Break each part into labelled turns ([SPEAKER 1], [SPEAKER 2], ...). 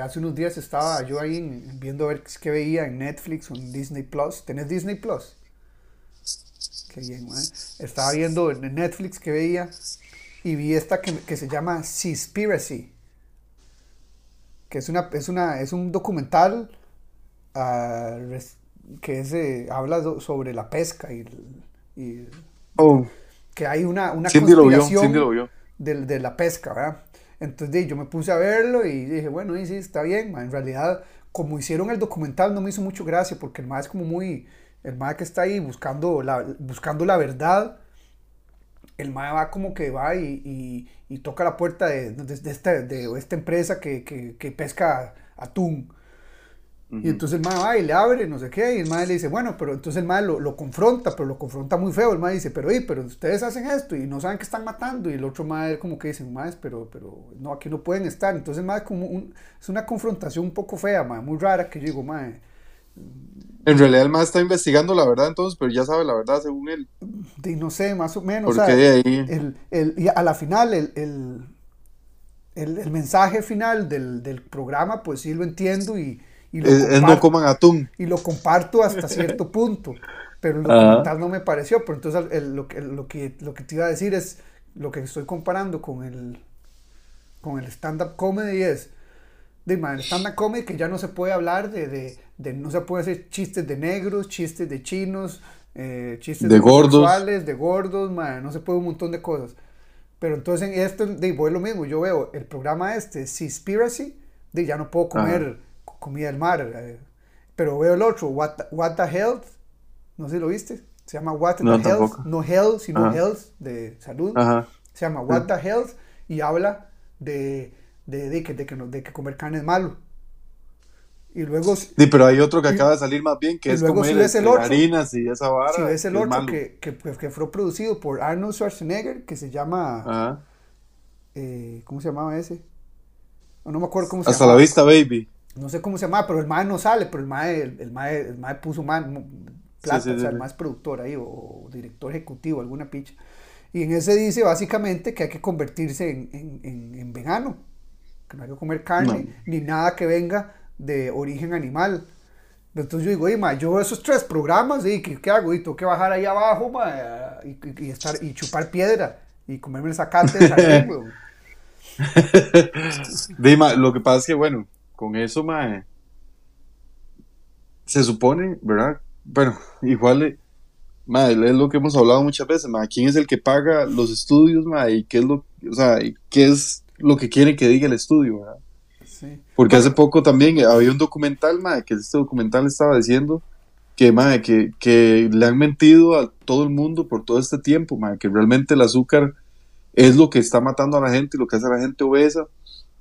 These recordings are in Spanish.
[SPEAKER 1] hace unos días estaba yo ahí viendo a ver qué veía en Netflix o en Disney Plus. ¿Tenés Disney Plus? Qué bien, man. Estaba viendo en Netflix que veía y vi esta que, que se llama Seaspiracy. Que es, una, es, una, es un documental ah, que es, eh, habla do- sobre la pesca y, y
[SPEAKER 2] Oh,
[SPEAKER 1] que hay una, una
[SPEAKER 2] Cindy lo vio,
[SPEAKER 1] conspiración
[SPEAKER 2] lo vio.
[SPEAKER 1] de, de la pesca, ¿verdad? Entonces yo me puse a verlo y dije, bueno, sí, está bien, ma. En realidad, como hicieron el documental, no me hizo mucho gracia porque el más es como muy, el más que está ahí buscando la, buscando la verdad, el mae va como que va y, y- toca la puerta de, de- esta, de esta empresa que- que pesca atún. Y entonces el mae va y le abre, no sé qué, y el mae le dice, bueno, pero entonces el mae lo, lo confronta, pero lo confronta muy feo. El mae dice, pero, "Ey, pero ustedes hacen esto y no saben que están matando. Y el otro mae como que dice, mae, pero, pero no, aquí no pueden estar. Entonces el mae como un- es una confrontación un poco fea, mae, muy rara, que yo digo, mae,
[SPEAKER 2] En realidad el más está investigando la verdad entonces, pero ya sabe la verdad según él.
[SPEAKER 1] de, no sé, más o menos.
[SPEAKER 2] Porque
[SPEAKER 1] o sea,
[SPEAKER 2] de ahí...
[SPEAKER 1] el, el- y a la final, el, el, el- el mensaje final del, del programa, pues sí lo entiendo y, y lo
[SPEAKER 2] Es, es no
[SPEAKER 1] comparto.
[SPEAKER 2] coman atún.
[SPEAKER 1] y lo comparto hasta cierto punto, pero el
[SPEAKER 2] Ajá.
[SPEAKER 1] documental no me pareció, pero entonces el- el- lo, que, lo, que, lo que te iba a decir es, lo que estoy comparando con el, con el stand-up comedy es, de el stand-up comedy que ya no se puede hablar de, de, de- no se puede hacer chistes de negros, chistes de chinos, eh, chistes
[SPEAKER 2] De gordos.
[SPEAKER 1] homosexuales, de gordos, man, no se puede un montón de cosas. Pero entonces en esto, de, voy lo mismo, yo veo el programa este, Seaspiracy, de ya no puedo comer comida del mar, eh, pero veo el otro, What, the- What the Health, no sé si lo viste, se llama What the
[SPEAKER 2] No,
[SPEAKER 1] Health,
[SPEAKER 2] tampoco.
[SPEAKER 1] no Health, sino
[SPEAKER 2] Ajá.
[SPEAKER 1] Health de salud,
[SPEAKER 2] Ajá.
[SPEAKER 1] se llama What the Health y habla de, de, de que, de, que, no- de que comer carne es malo. Y luego, si
[SPEAKER 2] Sí, pero hay otro que
[SPEAKER 1] Y-
[SPEAKER 2] acaba de salir más bien, que
[SPEAKER 1] y
[SPEAKER 2] es
[SPEAKER 1] luego
[SPEAKER 2] comer
[SPEAKER 1] si ves el
[SPEAKER 2] este,
[SPEAKER 1] otro,
[SPEAKER 2] harinas y esa vara.
[SPEAKER 1] ves el otro que, que, que- que fue producido por Arnold Schwarzenegger, que se llama,
[SPEAKER 2] Ajá.
[SPEAKER 1] eh, ¿cómo se llamaba ese? No, no me acuerdo cómo se
[SPEAKER 2] Hasta la vista, baby.
[SPEAKER 1] No sé cómo se llama, pero el mae no sale, pero el mae, el, el mae, el mae puso mo- plata,
[SPEAKER 2] Sí, sí,
[SPEAKER 1] o sea, el mae es productor ahí, o, o director ejecutivo, alguna picha. Y en ese dice básicamente que hay que convertirse en, en, en- en vegano, que no hay que comer carne,
[SPEAKER 2] No.
[SPEAKER 1] ni nada que venga de origen animal. Entonces yo digo, "Ey, mae, yo esos tres programas, y ¿qué, qué hago? Y tengo que bajar ahí abajo y, y- y estar, y chupar piedra y comerme el zacate de sardín, weón.
[SPEAKER 2] Dima, lo que pasa es que, bueno, con eso, mae, se supone, ¿verdad? Bueno, igual, eh, mae, es lo que hemos hablado muchas veces, mae, ¿quién es el que paga los estudios, mae? ¿Y qué es lo, o sea, qué es lo que quieren que diga el estudio, ¿verdad?
[SPEAKER 1] Sí.
[SPEAKER 2] Porque hace poco también había un documental, mae, que este documental estaba diciendo que, mae, que, que le han mentido a todo el mundo por todo este tiempo, mae, que realmente el azúcar es lo que está matando a la gente y lo que hace a la gente obesa,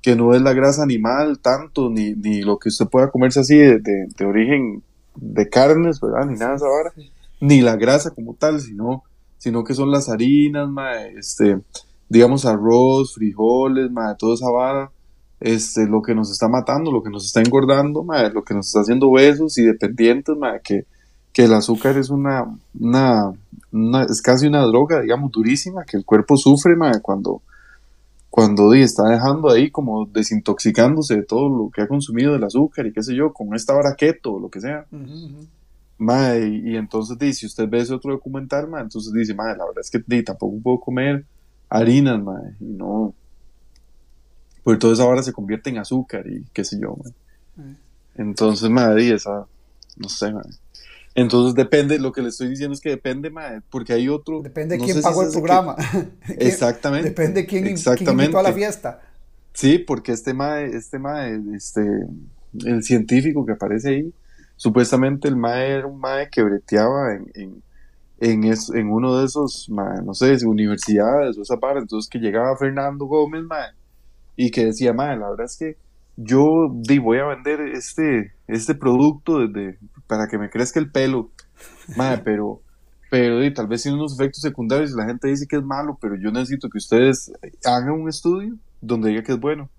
[SPEAKER 2] que no es la grasa animal tanto, ni, ni lo que usted pueda comerse así de, de- de origen de carnes, ¿verdad? Ni nada de esa vara, ni la grasa como tal, sino, sino que son las harinas, mae, este, digamos arroz, frijoles, mae, toda esa vara, este, lo que nos está matando, lo que nos está engordando, mae, lo que nos está haciendo obesos y dependientes, mae, que, que el azúcar es una, una, una- es casi una droga, digamos, durísima, que el cuerpo sufre, mae, cuando, cuando di, está dejando ahí como desintoxicándose de todo lo que ha consumido del azúcar y qué sé yo, con esta vara keto o lo que sea.
[SPEAKER 1] Ujú, ujú.
[SPEAKER 2] Mae, y, y entonces dice, si usted ve ese otro documental, mae, entonces dice, mae, la verdad es que di, tampoco puedo comer harinas, mae, y no, pues toda esa vara se convierte en azúcar y qué sé yo, mae.
[SPEAKER 1] Mm.
[SPEAKER 2] Entonces, mae, di, esa, no sé, mae. Entonces depende, lo que le estoy diciendo es que depende, mae, porque hay otro...
[SPEAKER 1] Depende de
[SPEAKER 2] no
[SPEAKER 1] quién
[SPEAKER 2] si
[SPEAKER 1] pagó el
[SPEAKER 2] que-
[SPEAKER 1] programa. ¿Quién-
[SPEAKER 2] Exactamente.
[SPEAKER 1] Depende de quién, quién
[SPEAKER 2] exactamente.
[SPEAKER 1] invitó a la fiesta.
[SPEAKER 2] Sí, porque este mae, este mae, este, el científico que aparece ahí, supuestamente el mae era un mae que breteaba en, en, en, es- en uno de esos, mae, no sé, universidades o esa parte, entonces que llegaba Fernando Gómez, mae, y que decía, mae, la verdad es que yo di, voy a vender este, este producto desde, para que me crezca el pelo, mae, pero, pero di, tal vez tiene unos efectos secundarios y la gente dice que es malo, pero yo necesito que ustedes hagan un estudio donde diga que es bueno.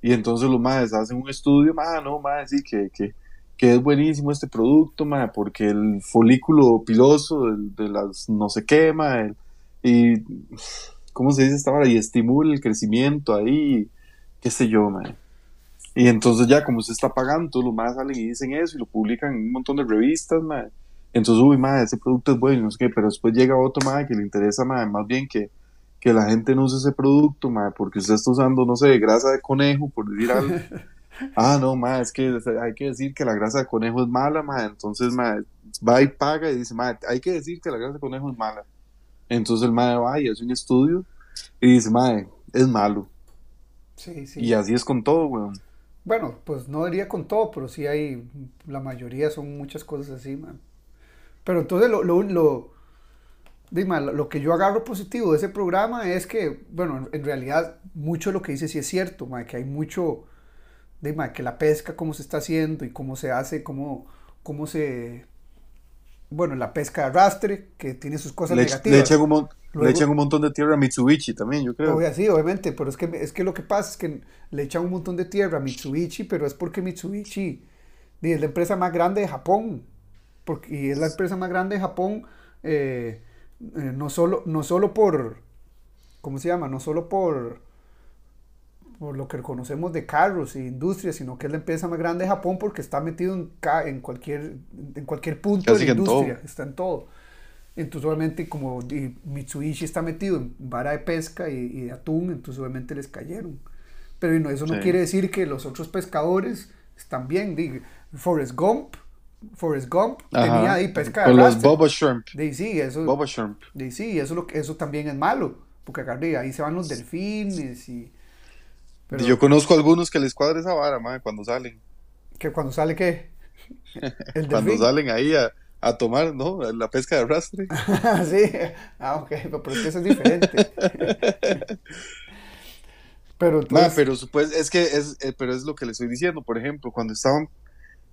[SPEAKER 2] Y entonces los maes hacen un estudio, mae, no, mae, sí, que, que, que es buenísimo este producto, mae, porque el folículo piloso de, de las no sé qué, mae, y, ¿cómo se dice esta hora? Y estimula el crecimiento ahí, qué sé yo, mae. Y entonces ya como usted está pagando, todos los más salen y dicen eso y lo publican en un montón de revistas, mae. Entonces, uy, mae, ese producto es bueno, no sé qué, pero después llega otro, mae, que le interesa, mae, más bien que, que la gente no use ese producto, mae, porque usted está usando, no sé, grasa de conejo, por decir algo. ah, no, mae, es que hay que decir que la grasa de conejo es mala, mae. Entonces, mae, va y paga y dice, mae, hay que decir que la grasa de conejo es mala. Entonces el mae va y hace un estudio y dice, mae, es malo.
[SPEAKER 1] Sí, sí.
[SPEAKER 2] Y así es con todo, weón.
[SPEAKER 1] Bueno, pues no diría con todo, pero sí hay, la mayoría son muchas cosas así, man. Pero entonces lo, lo, lo, dime, lo que yo agarro positivo de ese programa es que, bueno, en realidad mucho de lo que dice sí es cierto, man, que hay mucho, dime, que la pesca, cómo se está haciendo y cómo se hace, cómo, cómo se, bueno, la pesca de arrastre, que tiene sus cosas
[SPEAKER 2] Le,
[SPEAKER 1] negativas.
[SPEAKER 2] le echan un, le echan un montón de tierra a Mitsubishi también, yo creo.
[SPEAKER 1] Obvio, sí, obviamente, pero es que, es que lo que pasa es que le echan un montón de tierra a Mitsubishi, pero es porque Mitsubishi es la empresa más grande de Japón. Porque, y es la empresa más grande de Japón, eh, eh, no, solo, no solo por, ¿cómo se llama? No solo por, por lo que conocemos de carros e industrias, sino que es la empresa más grande de Japón porque está metido en, en, cualquier, en cualquier punto
[SPEAKER 2] Casi
[SPEAKER 1] de la
[SPEAKER 2] todo.
[SPEAKER 1] industria, está en todo. Entonces, obviamente, como Mitsubishi está metido en vara de pesca y, y de atún, entonces obviamente les cayeron. Pero y no, eso no
[SPEAKER 2] Sí.
[SPEAKER 1] quiere decir que los otros pescadores están bien. Di, Forrest Gump, Forrest Gump
[SPEAKER 2] Ajá.
[SPEAKER 1] tenía ahí pesca de
[SPEAKER 2] Con los. Boba Shrimp.
[SPEAKER 1] Di, sí, eso,
[SPEAKER 2] Boba Shrimp.
[SPEAKER 1] di, sí, eso, lo, eso también es malo. Porque acá, di, ahí se van los delfines y... Pero
[SPEAKER 2] yo conozco algunos que les cuadra esa vara, mae, cuando salen.
[SPEAKER 1] que cuando sale, ¿qué? El
[SPEAKER 2] Cuando salen ahí a, a tomar, ¿no? La pesca de arrastre.
[SPEAKER 1] sí, ah, ok, pero es que eso es diferente. pero
[SPEAKER 2] Ma,
[SPEAKER 1] entonces,
[SPEAKER 2] pero supos- es que es, eh, pero es lo que le estoy diciendo. Por ejemplo, cuando estaban,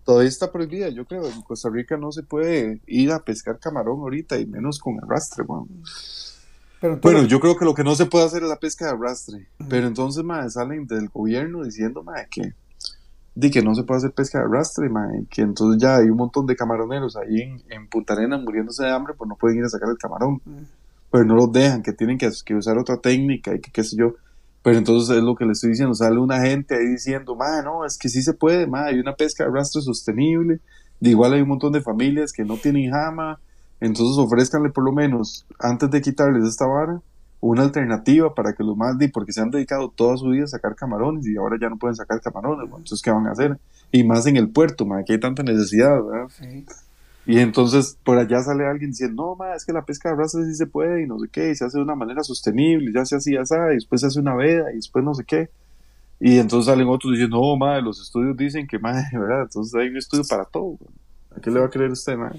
[SPEAKER 2] todavía está prohibida. Yo creo en Costa Rica no se puede ir a pescar camarón ahorita y menos con arrastre, weón.
[SPEAKER 1] Pero entonces-
[SPEAKER 2] Bueno, yo creo que lo que no se puede hacer es la pesca de arrastre. Pero entonces, ma, salen del gobierno diciendo, ma, que, di que no se puede hacer pesca de arrastre, ma, y que entonces ya hay un montón de camaroneros ahí en, en Punta Arenas muriéndose de hambre, pues no pueden ir a sacar el camarón. Pero no los dejan, que tienen que, que usar otra técnica y que qué sé yo. Pero entonces es lo que le estoy diciendo, sale una gente ahí diciendo, ma, no, es que sí se puede, ma, hay una pesca de arrastre sostenible. De igual hay un montón de familias que no tienen jama, entonces ofrezcanle por lo menos, antes de quitarles esta vara, una alternativa para que los más, porque se han dedicado toda su vida a sacar camarones y ahora ya no pueden sacar camarones, bueno, entonces ¿qué van a hacer? Y más en el puerto, ma, que hay tanta necesidad, ¿verdad?
[SPEAKER 1] sí.
[SPEAKER 2] Y entonces por allá sale alguien diciendo, no, ma, es que la pesca de arrastre sí se puede y no sé qué, y se hace de una manera sostenible, y ya se hacía así, y después se hace una veda y después no sé qué. Y entonces salen otros diciendo, no, ma, los estudios dicen que, ma, ¿verdad? Entonces hay un estudio para todo. ¿A qué le va a creer usted, ma?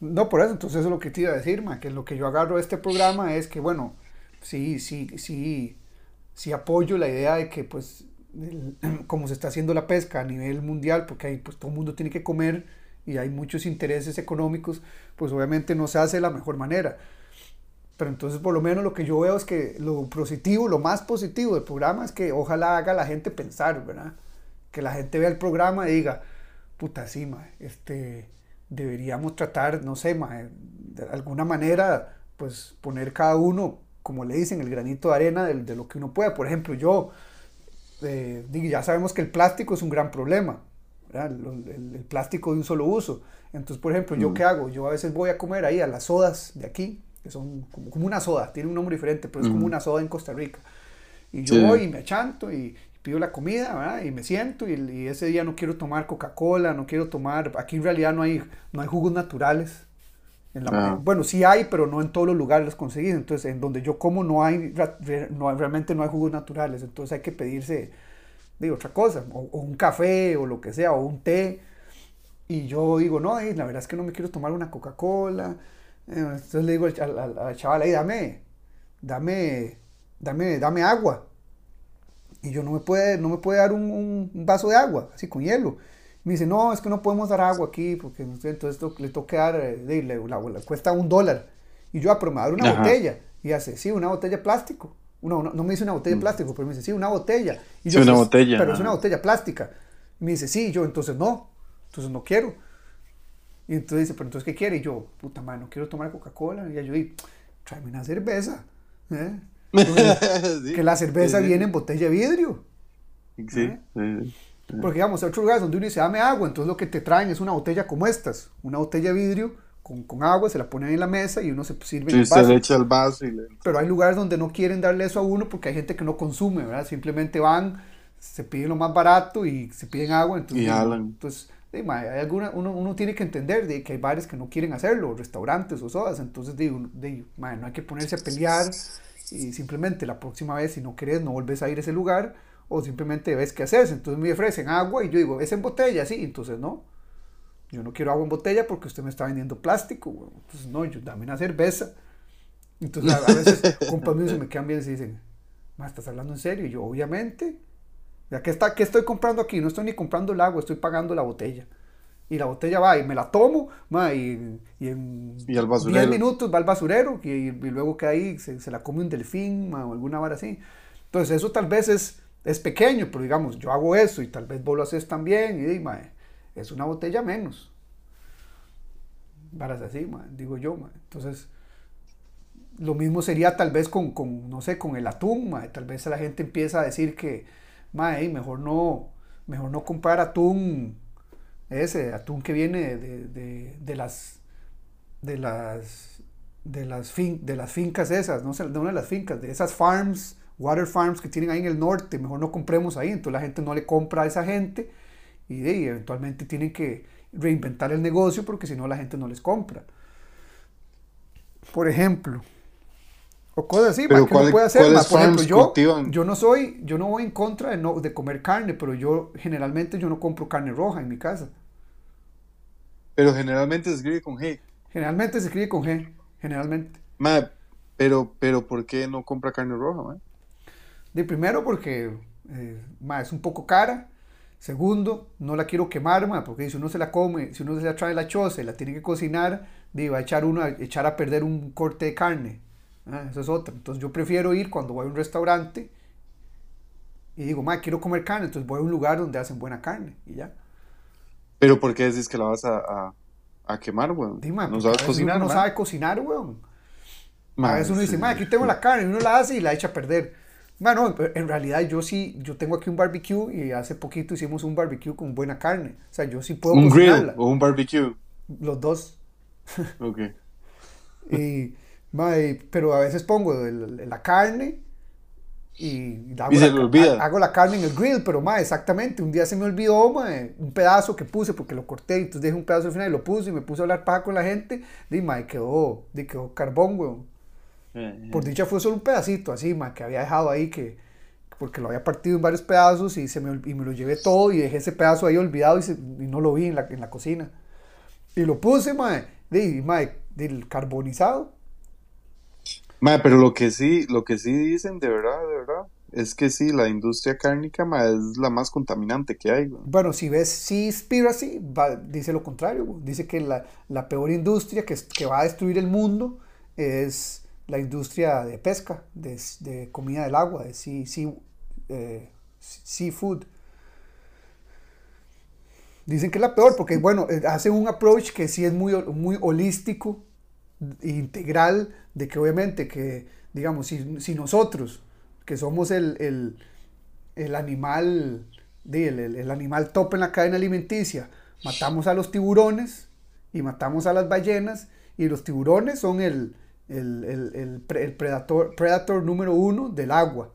[SPEAKER 1] No, por eso, entonces eso es lo que te iba a decir, ma, que lo que yo agarro de este programa es que, bueno, sí, sí, sí, sí apoyo la idea de que, pues, como se está haciendo la pesca a nivel mundial, porque ahí, pues, todo el mundo tiene que comer y hay muchos intereses económicos, pues, obviamente no se hace de la mejor manera. Pero entonces, por lo menos lo que yo veo es que lo positivo, lo más positivo del programa es que ojalá haga la gente pensar, ¿verdad? Que la gente vea el programa y diga, puta, sí, ma, este, deberíamos tratar, no sé, de alguna manera, pues poner cada uno, como le dicen, el granito de arena de, de lo que uno pueda. Por ejemplo, yo, eh, ya sabemos que el plástico es un gran problema. Lo- El, el plástico de un solo uso. Entonces, por ejemplo, ¿yo
[SPEAKER 2] Mm.
[SPEAKER 1] qué hago? Yo a veces voy a comer ahí a las sodas de aquí, que son como, como una soda, tiene un nombre diferente, pero es como
[SPEAKER 2] Ujú.
[SPEAKER 1] una soda en Costa Rica. Y yo
[SPEAKER 2] Sí.
[SPEAKER 1] voy y me achanto y pido la comida, ¿verdad? Y me siento y, y ese día no quiero tomar Coca-Cola, no quiero tomar, aquí en realidad no hay, no hay jugos naturales. En la-
[SPEAKER 2] Ah.
[SPEAKER 1] Bueno, sí hay, pero no en todos los lugares los conseguís. Entonces, en donde yo como no hay, no hay- realmente no hay jugos naturales. Entonces hay que pedirse, digo, otra cosa, o, o un café o lo que sea, o un té. Y yo digo, no, eh, la verdad es que no me quiero tomar una Coca-Cola. Eh, Entonces le digo al- al- al chaval ahí, dame, dame, dame, dame agua. Y yo no me puede, no me puede dar un, vaso de agua, así con hielo. Me dice, no, es que no podemos dar agua aquí, porque entonces to- le toca dar, eh, le, la- la- cuesta un dólar. Y yo, ah, pero me va a dar una
[SPEAKER 2] Ajá.
[SPEAKER 1] botella. Y hace, sí, una botella de plástico. No, no, no me dice una botella de plástico, pero me dice, sí, una botella. Y
[SPEAKER 2] Mm. Sí,
[SPEAKER 1] yo,
[SPEAKER 2] una
[SPEAKER 1] "Pues,
[SPEAKER 2] botella,
[SPEAKER 1] Pero es una botella plástica. Y me dice, sí, y yo, entonces no, entonces no quiero. Y entonces dice, pero entonces, ¿qué quiere? Y yo, puta madre, no quiero tomar Coca-Cola. Y yo, y, tráeme una cerveza. ¿eh?
[SPEAKER 2] Sí,
[SPEAKER 1] que la cerveza
[SPEAKER 2] sí,
[SPEAKER 1] viene en botella de vidrio.
[SPEAKER 2] Sí, sí.
[SPEAKER 1] Porque digamos, hay otros lugares donde uno dice, dame agua, entonces lo que te traen es una botella como estas, una botella de vidrio con, con agua, se la ponen en la mesa y uno se sirve
[SPEAKER 2] Sí,
[SPEAKER 1] en el
[SPEAKER 2] se
[SPEAKER 1] vaso.
[SPEAKER 2] le echa el vaso y le...
[SPEAKER 1] Pero hay lugares donde no quieren darle eso a uno porque hay gente que no consume, ¿verdad? Simplemente van, se piden lo más barato y se piden agua. Entonces,
[SPEAKER 2] Y jalan.
[SPEAKER 1] Entonces, hay alguna, uno, uno tiene que entender de que hay bares que no quieren hacerlo, restaurantes o sodas. Entonces, digo, de, ma, no hay que ponerse a pelear y simplemente la próxima vez, si no querés, no volvés a ir a ese lugar o simplemente ves qué haces. Entonces me ofrecen agua y yo digo, es en botella, sí, entonces no. Yo no quiero agua en botella porque usted me está vendiendo plástico, güey. Entonces, no, yo dame una cerveza. Entonces, a, a veces compas míos se me quedan bien y se dicen, "Ma, ¿estás hablando en serio? Y yo, obviamente. Ya, ¿qué, está, ¿Qué estoy comprando aquí? No estoy ni comprando el agua, estoy pagando la botella. Y la botella va y me la tomo, ma, y, y en
[SPEAKER 2] Y al
[SPEAKER 1] 10
[SPEAKER 2] basurero.
[SPEAKER 1] minutos va al basurero y, y luego que ahí se, se la come un delfín ma, o alguna vara así. Entonces, eso tal vez es, es pequeño, pero digamos, yo hago eso y tal vez vos lo haces también y ma, es una botella menos. Varas así, ma, digo yo. ma. Entonces, lo mismo sería tal vez con, con, no sé, con el atún, ma. Tal vez la gente empieza a decir que, ma, ey, mejor no, mejor no comprar atún, ese atún que viene de, de, de las, de las, de las, fin, de las fincas esas, no de una de las fincas, de esas farms, water farms que tienen ahí en el norte, mejor no compremos ahí, entonces la gente no le compra a esa gente y, y eventualmente tienen que reinventar el negocio porque si no la gente no les compra. Por ejemplo, o cosas así,
[SPEAKER 2] Pero ¿cuál-
[SPEAKER 1] puede hacer,
[SPEAKER 2] cuáles
[SPEAKER 1] por ejemplo, yo,
[SPEAKER 2] cultivan?
[SPEAKER 1] yo no soy, yo no voy en contra de, no, de comer carne, pero yo generalmente yo no compro carne roja en mi casa.
[SPEAKER 2] Pero generalmente se escribe con G.
[SPEAKER 1] Generalmente se escribe con G, generalmente.
[SPEAKER 2] Ma, pero, pero ¿por qué no compra carne roja, ma?
[SPEAKER 1] De primero porque eh, ma, es un poco cara. Segundo, no la quiero quemar, ma, porque si uno se la come, si uno se la trae la choza y la tiene que cocinar, va a echar, uno a echar a perder un corte de carne. Ah, eso es otra. Entonces yo prefiero ir cuando voy a un restaurante y digo, ma, quiero comer carne, entonces voy a un lugar donde hacen buena carne y ya.
[SPEAKER 2] Pero ¿por qué decís que la vas a, a, a quemar, weón?
[SPEAKER 1] Di, ma,
[SPEAKER 2] no sabes cocinar,
[SPEAKER 1] uno no sabe cocinar, weón.
[SPEAKER 2] Ma,
[SPEAKER 1] a veces uno dice,
[SPEAKER 2] sí.
[SPEAKER 1] ma, aquí tengo la carne, y uno la hace y la echa a perder. Bueno, en realidad yo sí, yo tengo aquí un barbecue y hace poquito hicimos un barbecue con buena carne. O sea, yo sí puedo
[SPEAKER 2] Un grill o un barbecue.
[SPEAKER 1] Los dos.
[SPEAKER 2] Ok.
[SPEAKER 1] Y, ma, y- pero a veces pongo el- la carne y, hago,
[SPEAKER 2] Y se
[SPEAKER 1] la, hago la carne en el grill, pero ma, exactamente, un día se me olvidó ma, un pedazo que puse porque lo corté, entonces dejé un pedazo al final y lo puse y me puse a hablar paja con la gente, y ma, y quedó, y quedó carbón, weón.
[SPEAKER 2] Eh,
[SPEAKER 1] Por dicha fue solo un pedacito así, ma, que había dejado ahí que porque lo había partido en varios pedazos y, se me, y me lo llevé todo y dejé ese pedazo ahí olvidado y, se- y no lo vi en la, en la cocina. Y lo puse, mae, di, mae, del carbonizado.
[SPEAKER 2] Ma, pero lo que sí, lo que sí dicen de verdad, de verdad, es que sí, la industria cárnica, ma, es la más contaminante que hay.
[SPEAKER 1] Bueno, si ves Seaspiracy, va, dice lo contrario, dice que la, la peor industria que, que va a destruir el mundo es la industria de pesca, de, de comida del agua, de sea, sea- eh, seafood. Dicen que es la peor porque, bueno, eh, hacen un approach que sí es muy, muy holístico, integral, de que obviamente que, digamos, si, si nosotros, que somos el, el, el animal, el, el- animal top en la cadena alimenticia, matamos a los tiburones y matamos a las ballenas, y los tiburones son el, el, el, el pre- el predator, predator número uno del agua.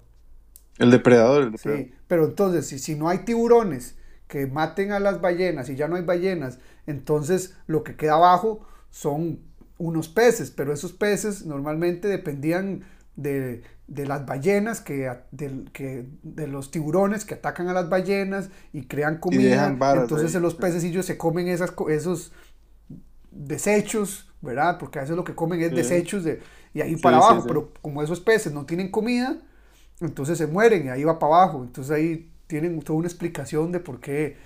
[SPEAKER 2] El depredador, el depredador.
[SPEAKER 1] Sí, pero entonces, si, si no hay tiburones que maten a las ballenas y ya no hay ballenas, entonces lo que queda abajo son unos peces, pero esos peces normalmente dependían de, de las ballenas, que, del- que, de los tiburones que atacan a las ballenas y crean comida.
[SPEAKER 2] dejan varas
[SPEAKER 1] entonces
[SPEAKER 2] ahí.
[SPEAKER 1] los pececillos se comen esas, esos desechos, ¿verdad? Porque a veces lo que comen es
[SPEAKER 2] Sí.
[SPEAKER 1] desechos de, y ahí
[SPEAKER 2] Sí,
[SPEAKER 1] para abajo,
[SPEAKER 2] sí.
[SPEAKER 1] pero como esos peces no tienen comida, entonces se mueren y ahí va para abajo. Entonces ahí tienen toda una explicación de por qué,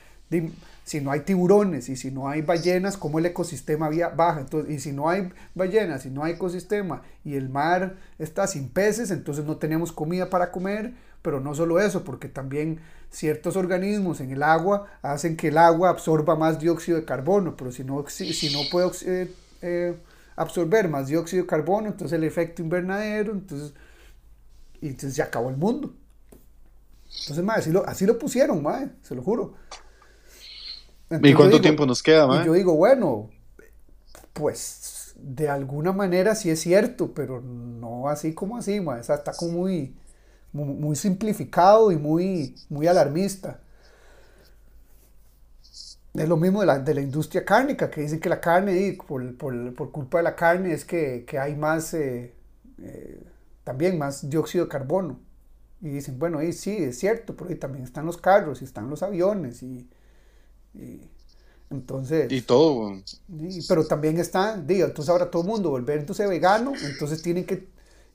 [SPEAKER 1] si no hay tiburones y si no hay ballenas, cómo el ecosistema baja. Entonces, y si no hay ballenas, si no hay ecosistema y el mar está sin peces, entonces no tenemos comida para comer. Pero no solo eso, porque también ciertos organismos en el agua hacen que el agua absorba más dióxido de carbono. Pero si no, si, no puede eh, eh, absorber más dióxido de carbono, entonces el efecto invernadero, entonces y entonces ya acabó el mundo. Entonces, mae, así lo, así lo pusieron, mae, se lo juro.
[SPEAKER 2] ¿Y
[SPEAKER 1] Entonces yo
[SPEAKER 2] cuánto
[SPEAKER 1] digo-
[SPEAKER 2] tiempo nos queda,
[SPEAKER 1] y
[SPEAKER 2] mae?
[SPEAKER 1] yo digo, bueno, pues de alguna manera sí es cierto, pero no así como así, mae, o sea, está como muy, muy, muy simplificado y muy, muy alarmista. Es lo mismo de la, de la industria cárnica, que dicen que la carne, y por, por- por culpa de la carne, es que, que hay más, eh, eh, también más dióxido de carbono. Y dicen, bueno, y sí, es cierto, pero ahí también están los carros y están los aviones. Y, y entonces,
[SPEAKER 2] Y todo,
[SPEAKER 1] y- pero también está, digo, entonces ahora todo el mundo volver entonces vegano, entonces tienen que,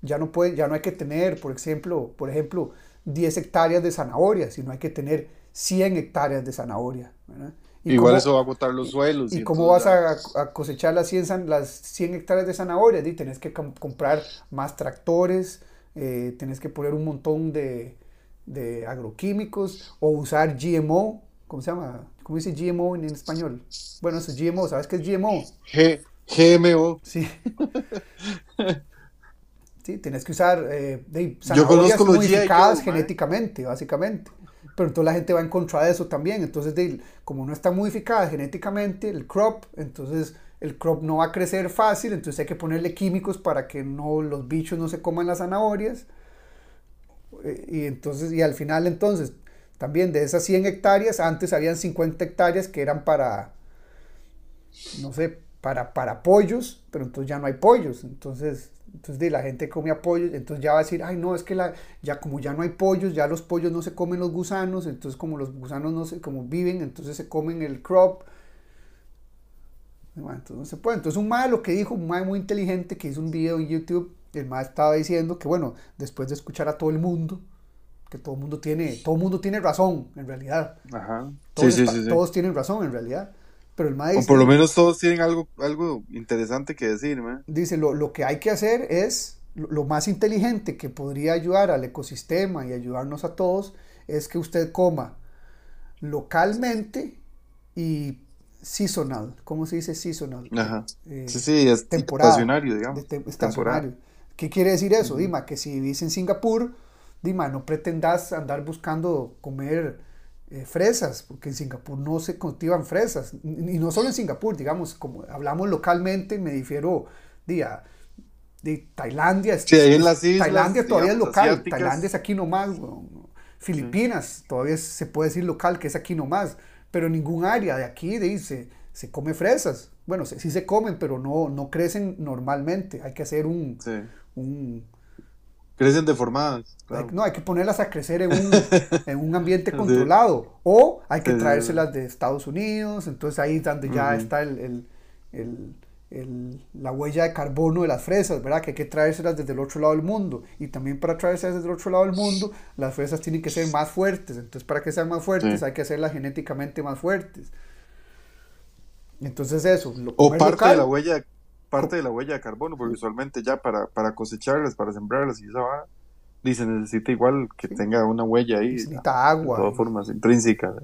[SPEAKER 1] ya no pueden, ya no hay que tener, por ejemplo, por ejemplo, 10 hectáreas de zanahoria, sino hay que tener 100 hectáreas de zanahoria. ¿verdad? ¿Y
[SPEAKER 2] Igual
[SPEAKER 1] cómo-
[SPEAKER 2] eso va a agotar los suelos.
[SPEAKER 1] ¿Y cómo vas a, a cosechar las 100, san- las 100 hectáreas de zanahoria? Di, tenés que com- comprar más tractores, eh, tenés que poner un montón de, de agroquímicos o usar GMO. ¿Cómo se llama? ¿Cómo dice GMO en, en español? Bueno, eso es GMO. ¿Sabes qué es GMO?
[SPEAKER 2] G- GMO.
[SPEAKER 1] Sí. Sí, tenés que usar eh, de,
[SPEAKER 2] Yo
[SPEAKER 1] zanahorias modificadas
[SPEAKER 2] mae.
[SPEAKER 1] genéticamente, básicamente. Pero entonces la gente va en contra de eso también. Entonces, de, como no está modificada genéticamente el crop, entonces el crop no va a crecer fácil, entonces hay que ponerle químicos para que no los bichos no se coman las zanahorias. Eh, Y entonces, y al final entonces, también de esas 100 hectáreas, antes habían 50 hectáreas que eran para, no sé, para, para pollos, pero entonces ya no hay pollos. Entonces, entonces la gente come pollos, entonces ya va a decir, ay no, es que la, ya como ya no hay pollos, ya los pollos no se comen los gusanos, entonces como los gusanos no se, como viven, entonces se comen el crop. Entonces no se puede. Entonces un mae lo que dijo, un mae muy inteligente que hizo un video en YouTube, el mae estaba diciendo que bueno, después de escuchar a todo el mundo, que todo el mundo tiene, todo mundo tiene razón, en realidad.
[SPEAKER 2] Ajá.
[SPEAKER 1] Todos,
[SPEAKER 2] sí,
[SPEAKER 1] está-
[SPEAKER 2] sí. sí.
[SPEAKER 1] todos tienen razón, en realidad. Pero el mae
[SPEAKER 2] O por lo menos todos tienen algo, algo interesante que decir,
[SPEAKER 1] dice, lo, lo que hay que hacer es, lo, lo más inteligente que podría ayudar al ecosistema y ayudarnos a todos, es que usted coma localmente y seasonal. ¿Cómo se dice seasonal?
[SPEAKER 2] Ajá.
[SPEAKER 1] Eh,
[SPEAKER 2] Sí, sí, es digamos.
[SPEAKER 1] te-. ¿Qué quiere decir eso? Dima, que si vivís en Singapur, Dima, no pretendas andar buscando comer eh, fresas, porque en Singapur no se cultivan fresas. Y no solo en Singapur, digamos, como hablamos localmente, me difiero di, a- de Tailandia.
[SPEAKER 2] Sí, ahí en las islas,
[SPEAKER 1] Tailandia todavía es local.
[SPEAKER 2] asiáticas.
[SPEAKER 1] Tailandia es aquí nomás. Filipinas todavía se puede decir local, que es aquí nomás. Pero en ningún área de aquí dice se come fresas. Bueno, sí se comen, pero no, no crecen normalmente. Hay que hacer un...
[SPEAKER 2] Sí.
[SPEAKER 1] un-
[SPEAKER 2] Crecen deformadas. claro.
[SPEAKER 1] no, hay que ponerlas a crecer en un, en un ambiente controlado. O hay que traérselas de Estados Unidos. Entonces ahí es donde ya está el, el- el- el- la huella de carbono de las fresas, ¿verdad? Que hay que traérselas desde el otro lado del mundo. Y también para traérselas desde el otro lado del mundo, las fresas tienen que ser más fuertes. Entonces para que sean más fuertes
[SPEAKER 2] Sí.
[SPEAKER 1] hay que hacerlas genéticamente más fuertes. Entonces eso. lo-
[SPEAKER 2] O parte
[SPEAKER 1] local,
[SPEAKER 2] de la huella, parte de la huella de carbono, porque usualmente ya para, para cosecharlas, para sembrarlas y esa vara, y se necesita igual que tenga una huella ahí.
[SPEAKER 1] necesita
[SPEAKER 2] De
[SPEAKER 1] agua.
[SPEAKER 2] todas formas, intrínseca.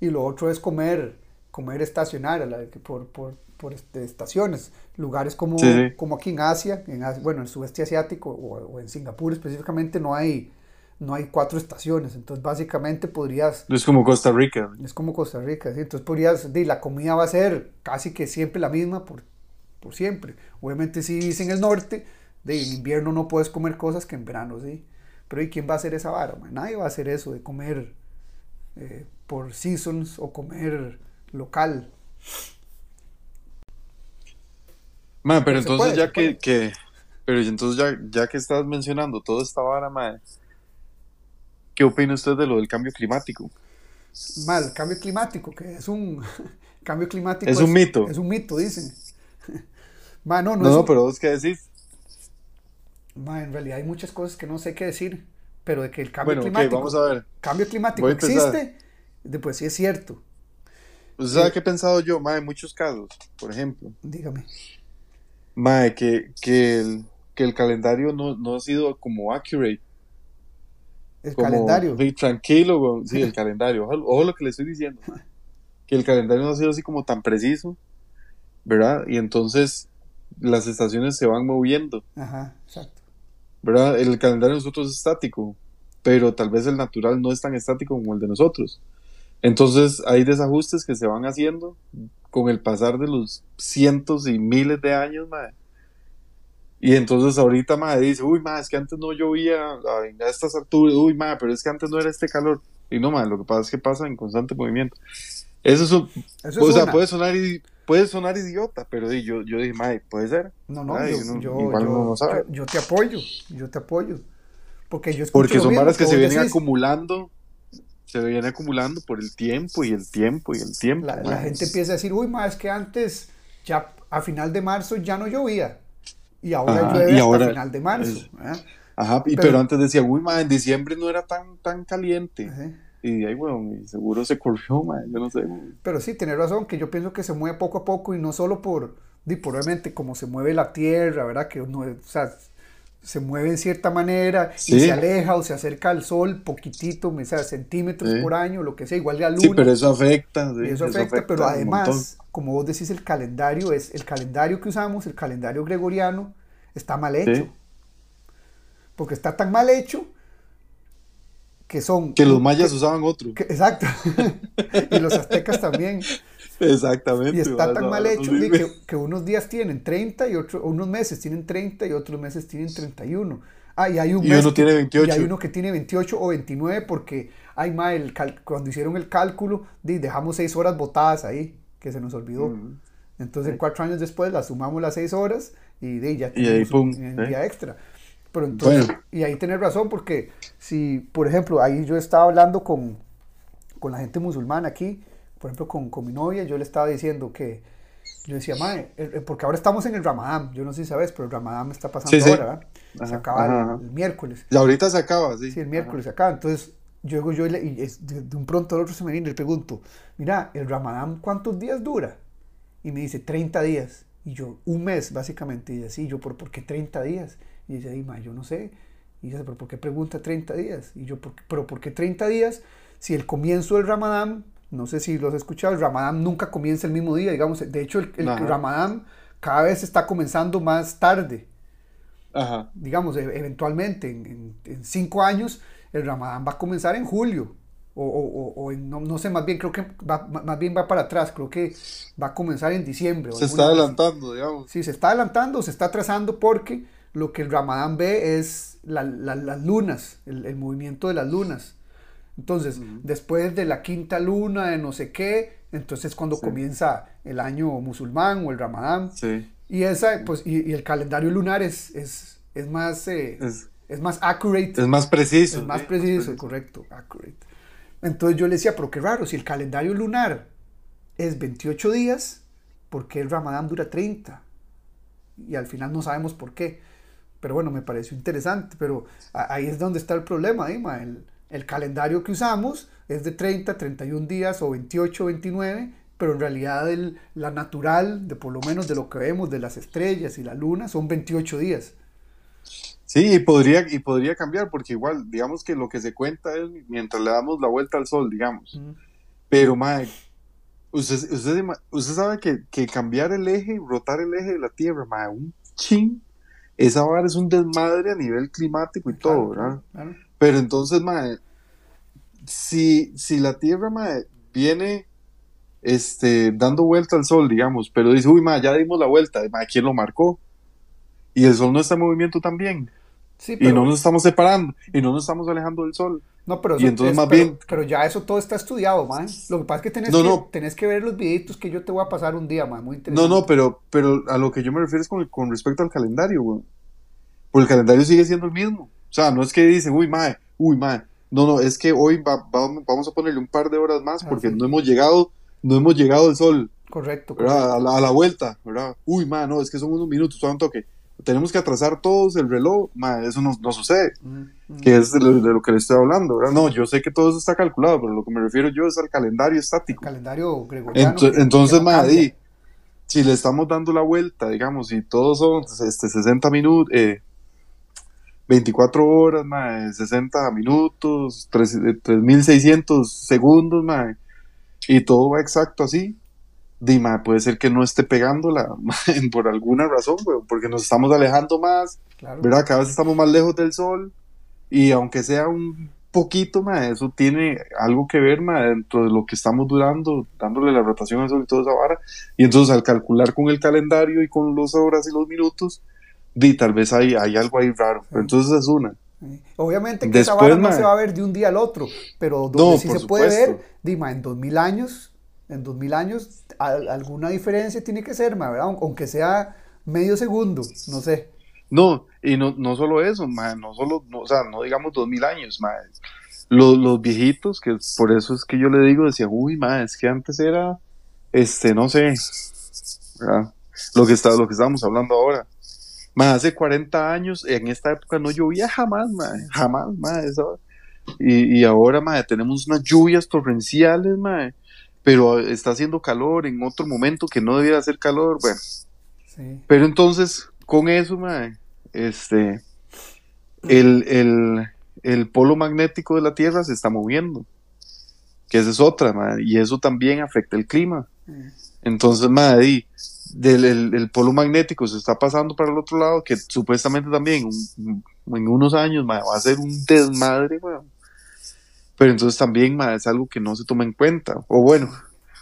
[SPEAKER 1] Y lo otro es comer, comer estacionario, por, por, por este, estaciones. Lugares como,
[SPEAKER 2] Sí,
[SPEAKER 1] como aquí en Asia, en bueno, en el sudeste asiático o, o en Singapur específicamente, no hay, no hay cuatro estaciones. Entonces, básicamente podrías,
[SPEAKER 2] Es como Costa Rica.
[SPEAKER 1] es como Costa Rica, ¿sí? entonces podrías, la comida va a ser casi que siempre la misma por, por siempre. Obviamente, si vives en el norte, de, en invierno no puedes comer cosas que en verano, sí. Pero ¿y quién va a hacer esa vara? man? Nadie va a hacer eso de comer eh, por seasons o comer local.
[SPEAKER 2] Ma, pero entonces
[SPEAKER 1] puede,
[SPEAKER 2] ya que, pero entonces ya, ya que estás mencionando toda esta vara, ma, ¿qué opina usted de lo del cambio climático?
[SPEAKER 1] Mal, cambio climático, que es un cambio climático.
[SPEAKER 2] Es un mito.
[SPEAKER 1] Es un mito, dicen. No, no,
[SPEAKER 2] No,
[SPEAKER 1] es
[SPEAKER 2] no,
[SPEAKER 1] un-
[SPEAKER 2] pero vos qué decís.
[SPEAKER 1] ma, en realidad hay muchas cosas que no sé qué decir, pero de que el cambio
[SPEAKER 2] Bueno,
[SPEAKER 1] climático,
[SPEAKER 2] vamos a ver.
[SPEAKER 1] cambio climático existe, pues sí es cierto.
[SPEAKER 2] ¿Usted sabe
[SPEAKER 1] Sí.
[SPEAKER 2] qué he pensado yo, ma, en muchos casos? Por ejemplo,
[SPEAKER 1] Dígame.
[SPEAKER 2] ma, que, que, el, que el calendario no, no ha sido como accurate.
[SPEAKER 1] El
[SPEAKER 2] como,
[SPEAKER 1] calendario.
[SPEAKER 2] sí, tranquilo, sí, el calendario. Ojo, ojo lo que le estoy diciendo. Que el calendario no ha sido así como tan preciso, ¿verdad? Y entonces las estaciones se van moviendo,
[SPEAKER 1] Ajá, exacto.
[SPEAKER 2] ¿verdad? El calendario de nosotros es estático. pero tal vez el natural no es tan estático como el de nosotros. Entonces hay desajustes que se van haciendo con el pasar de los cientos y miles de años, madre. Y entonces ahorita, madre, dice, uy, madre, es que antes no llovía a estas alturas, uy, madre, pero es que antes no era este calor. Y no, madre, lo que pasa es que pasa en constante movimiento. Eso es un, o sea, puede sonar, puede sonar idiota, pero yo, yo dije, madre, puede ser.
[SPEAKER 1] No, no, yo, yo, yo, te apoyo, yo te apoyo. Porque yo
[SPEAKER 2] Porque son varas que se vienen acumulando se viene acumulando por el tiempo y el tiempo y el tiempo.
[SPEAKER 1] La, gente empieza a decir, uy, más es que antes, ya a final de marzo ya no llovía. Y ahora llueve hasta final de marzo.
[SPEAKER 2] ajá, pero, antes decía, uy, ma, en diciembre no era tan, tan caliente. Y ahí, bueno, seguro se corrió, ma, yo no sé.
[SPEAKER 1] Pero sí, tiene razón, que yo pienso que se mueve poco a poco y no solo por, por obviamente, como se mueve la tierra, ¿verdad? Que uno, o sea, se mueve en cierta manera y se aleja o se acerca al sol poquitito, o sea, centímetros por año, lo que sea, igual de a luna.
[SPEAKER 2] Sí, pero eso afecta.
[SPEAKER 1] eso, afecta, pero además, como vos decís, el calendario es el calendario que usamos, el calendario gregoriano, está mal hecho. Porque está tan mal hecho que son...
[SPEAKER 2] Que los mayas usaban otro.
[SPEAKER 1] exacto. y los aztecas también.
[SPEAKER 2] Exactamente.
[SPEAKER 1] Y está tan mal hecho que, unos días tienen 30 y otros, unos meses tienen 30 y otros meses tienen 31. Ah, y hay un
[SPEAKER 2] uno tiene 28.
[SPEAKER 1] Y hay uno que tiene 28 o 29 porque hay más el cuando hicieron el cálculo dejamos 6 horas botadas ahí, que se nos olvidó. Entonces, cuatro años después la sumamos las 6 horas y de, ya tenemos un, ¿eh? día extra. Pero entonces, y ahí tenés razón porque si, por ejemplo, ahí yo estaba hablando con, con la gente musulmana aquí por ejemplo, con, con, mi novia, yo le estaba diciendo que, yo decía, mae, porque ahora estamos en el Ramadán, yo no sé si sabes, pero el Ramadán está pasando ahora, ¿verdad? se acaba el, miércoles.
[SPEAKER 2] Y ahorita se acaba, sí.
[SPEAKER 1] Sí, el miércoles se acaba. Entonces, yo, yo le, y de, un pronto al otro se me viene y le pregunto, mira, ¿el Ramadán cuántos días dura? Y me dice, 30 días. Y yo, un mes, básicamente. Y así, yo, ¿por, ¿por qué 30 días? Y dice, yo no sé. Y dice, ¿pero por qué pregunta 30 días? Y yo, ¿pero por qué 30 días? Si el comienzo del Ramadán no sé si lo has escuchado, el Ramadán nunca comienza el mismo día, digamos. De hecho, el, Ramadán cada vez está comenzando más tarde. Ajá. Digamos, e, eventualmente, en, cinco años, el Ramadán va a comenzar en julio. O, no, sé, más bien creo que va, más bien va para atrás, creo que va a comenzar en diciembre.
[SPEAKER 2] Se está adelantando, digamos.
[SPEAKER 1] Sí, se está adelantando, se está atrasando porque lo que el Ramadán ve es las lunas, el, movimiento de las lunas. Entonces, después de la quinta luna de no sé qué, entonces cuando comienza el año musulmán o el ramadán. Y, esa, pues, y, el calendario lunar es, es, es más... Eh, es, más accurate.
[SPEAKER 2] Es más preciso.
[SPEAKER 1] Es más preciso, correcto, accurate. Entonces yo le decía, pero qué raro, si el calendario lunar es 28 días, ¿por qué el ramadán dura 30? Y al final no sabemos por qué. Pero bueno, me pareció interesante, pero ahí es donde está el problema, Dima, el, el calendario que usamos es de 30, 31 días o 28, 29, pero en realidad el, la natural, de por lo menos de lo que vemos de las estrellas y la luna, son 28 días.
[SPEAKER 2] Sí, y podría, y podría cambiar, porque igual, digamos que lo que se cuenta es mientras le damos la vuelta al sol, digamos. Pero, Mike, usted, usted, sabe que, cambiar el eje, rotar el eje de la Tierra, Mike, un ching, esa vara es un desmadre a nivel climático y todo, ¿verdad? Pero entonces, mae, si, si la Tierra, mae, viene este, dando vuelta al Sol, digamos, pero dice, uy, mae, ya dimos la vuelta, mae, ¿quién lo marcó? Y el Sol no está en movimiento también. Sí, pero... Y no nos estamos separando, y no nos estamos alejando del Sol.
[SPEAKER 1] No, pero, y entonces más bien... pero ya eso todo está estudiado, man. Lo que pasa es que tenés, que tenés que ver los videitos que yo te voy a pasar un día, man. Muy interesante.
[SPEAKER 2] No, no, pero, pero a lo que yo me refiero es con, con respecto al calendario, güey. Porque el calendario sigue siendo el mismo. O sea, no es que dice, uy, mae, uy, mae. No, no, es que hoy vamos a ponerle un par de horas más ah, porque no hemos llegado, no hemos llegado al sol.
[SPEAKER 1] Correcto.
[SPEAKER 2] A, la, vuelta, ¿verdad? Uy, mae, no, es que son unos minutos, son un toque. Tenemos que atrasar todos el reloj, mae, eso no, no sucede. Mm, mm. Que es de lo, que le estoy hablando, ¿verdad? No, yo sé que todo eso está calculado, pero lo que me refiero yo es al calendario estático.
[SPEAKER 1] calendario gregoriano.
[SPEAKER 2] entonces, mae, si le estamos dando la vuelta, digamos, y todos son este, 60 minutos, eh, 24 horas, mae, 60 minutos, 3600 eh, segundos, mae, y todo va exacto así. Dime, puede ser que no esté pegándola por alguna razón, porque nos estamos alejando más, ¿verdad? Cada vez estamos más lejos del sol y aunque sea un poquito, ma, eso tiene algo que ver, ma, dentro de lo que estamos durando, dándole la rotación al sol y toda esa vara. Y entonces al calcular con el calendario y con las horas y los minutos, di, tal vez hay, hay algo ahí raro. Pero entonces es una.
[SPEAKER 1] Obviamente que esa vara no se va a ver de un día al otro, pero donde sí se puede ver, Dima, en 2000 años, en 2000 años, alguna diferencia tiene que ser, ma, ¿verdad? Aunque sea medio segundo, no sé.
[SPEAKER 2] No, y no, no solo eso, ma, no solo, o sea, no digamos 2000 años, ma. Los, los viejitos, que por eso es que yo le digo, decía, uy, ma, es que antes era, este, no sé, ¿verdad? Lo que, está, lo que estábamos hablando ahora más hace 40 años, en esta época no llovía jamás, madre, jamás, madre, y, y, ahora, madre, tenemos unas lluvias torrenciales, madre, pero está haciendo calor en otro momento que no debía hacer calor, bueno. Sí. Pero entonces, con eso, madre, este, el, el, el, polo magnético de la Tierra se está moviendo, que esa es otra, madre, y eso también afecta el clima. Mm. Entonces, madre, del el, polo magnético se está pasando para el otro lado, que supuestamente también en unos años va a ser un desmadre, pero entonces también es algo que no se toma en cuenta, o bueno,